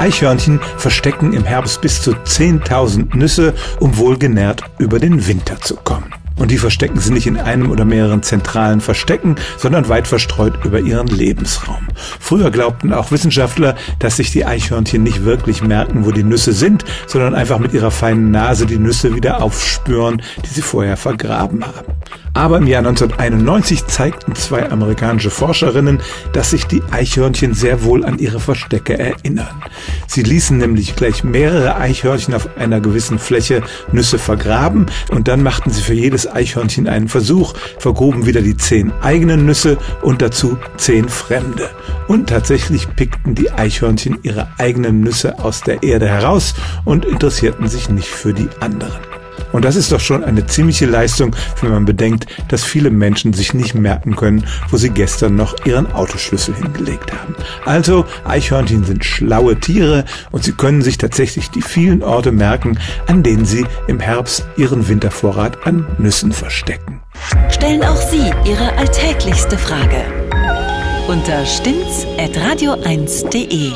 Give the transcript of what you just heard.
Eichhörnchen verstecken im Herbst bis zu 10.000 Nüsse, um wohlgenährt über den Winter zu kommen. Und die verstecken sie nicht in einem oder mehreren zentralen Verstecken, sondern weit verstreut über ihren Lebensraum. Früher glaubten auch Wissenschaftler, dass sich die Eichhörnchen nicht wirklich merken, wo die Nüsse sind, sondern einfach mit ihrer feinen Nase die Nüsse wieder aufspüren, die sie vorher vergraben haben. Aber im Jahr 1991 zeigten zwei amerikanische Forscherinnen, dass sich die Eichhörnchen sehr wohl an ihre Verstecke erinnern. Sie ließen nämlich gleich mehrere Eichhörnchen auf einer gewissen Fläche Nüsse vergraben und dann machten sie für jedes Eichhörnchen einen Versuch, vergruben wieder die zehn eigenen Nüsse und dazu zehn fremde. Und tatsächlich pickten die Eichhörnchen ihre eigenen Nüsse aus der Erde heraus und interessierten sich nicht für die anderen. Und das ist doch schon eine ziemliche Leistung, wenn man bedenkt, dass viele Menschen sich nicht merken können, wo sie gestern noch ihren Autoschlüssel hingelegt haben. Also, Eichhörnchen sind schlaue Tiere und sie können sich tatsächlich die vielen Orte merken, an denen sie im Herbst ihren Wintervorrat an Nüssen verstecken. Stellen auch Sie Ihre alltäglichste Frage unter stimmtz.radio1.de.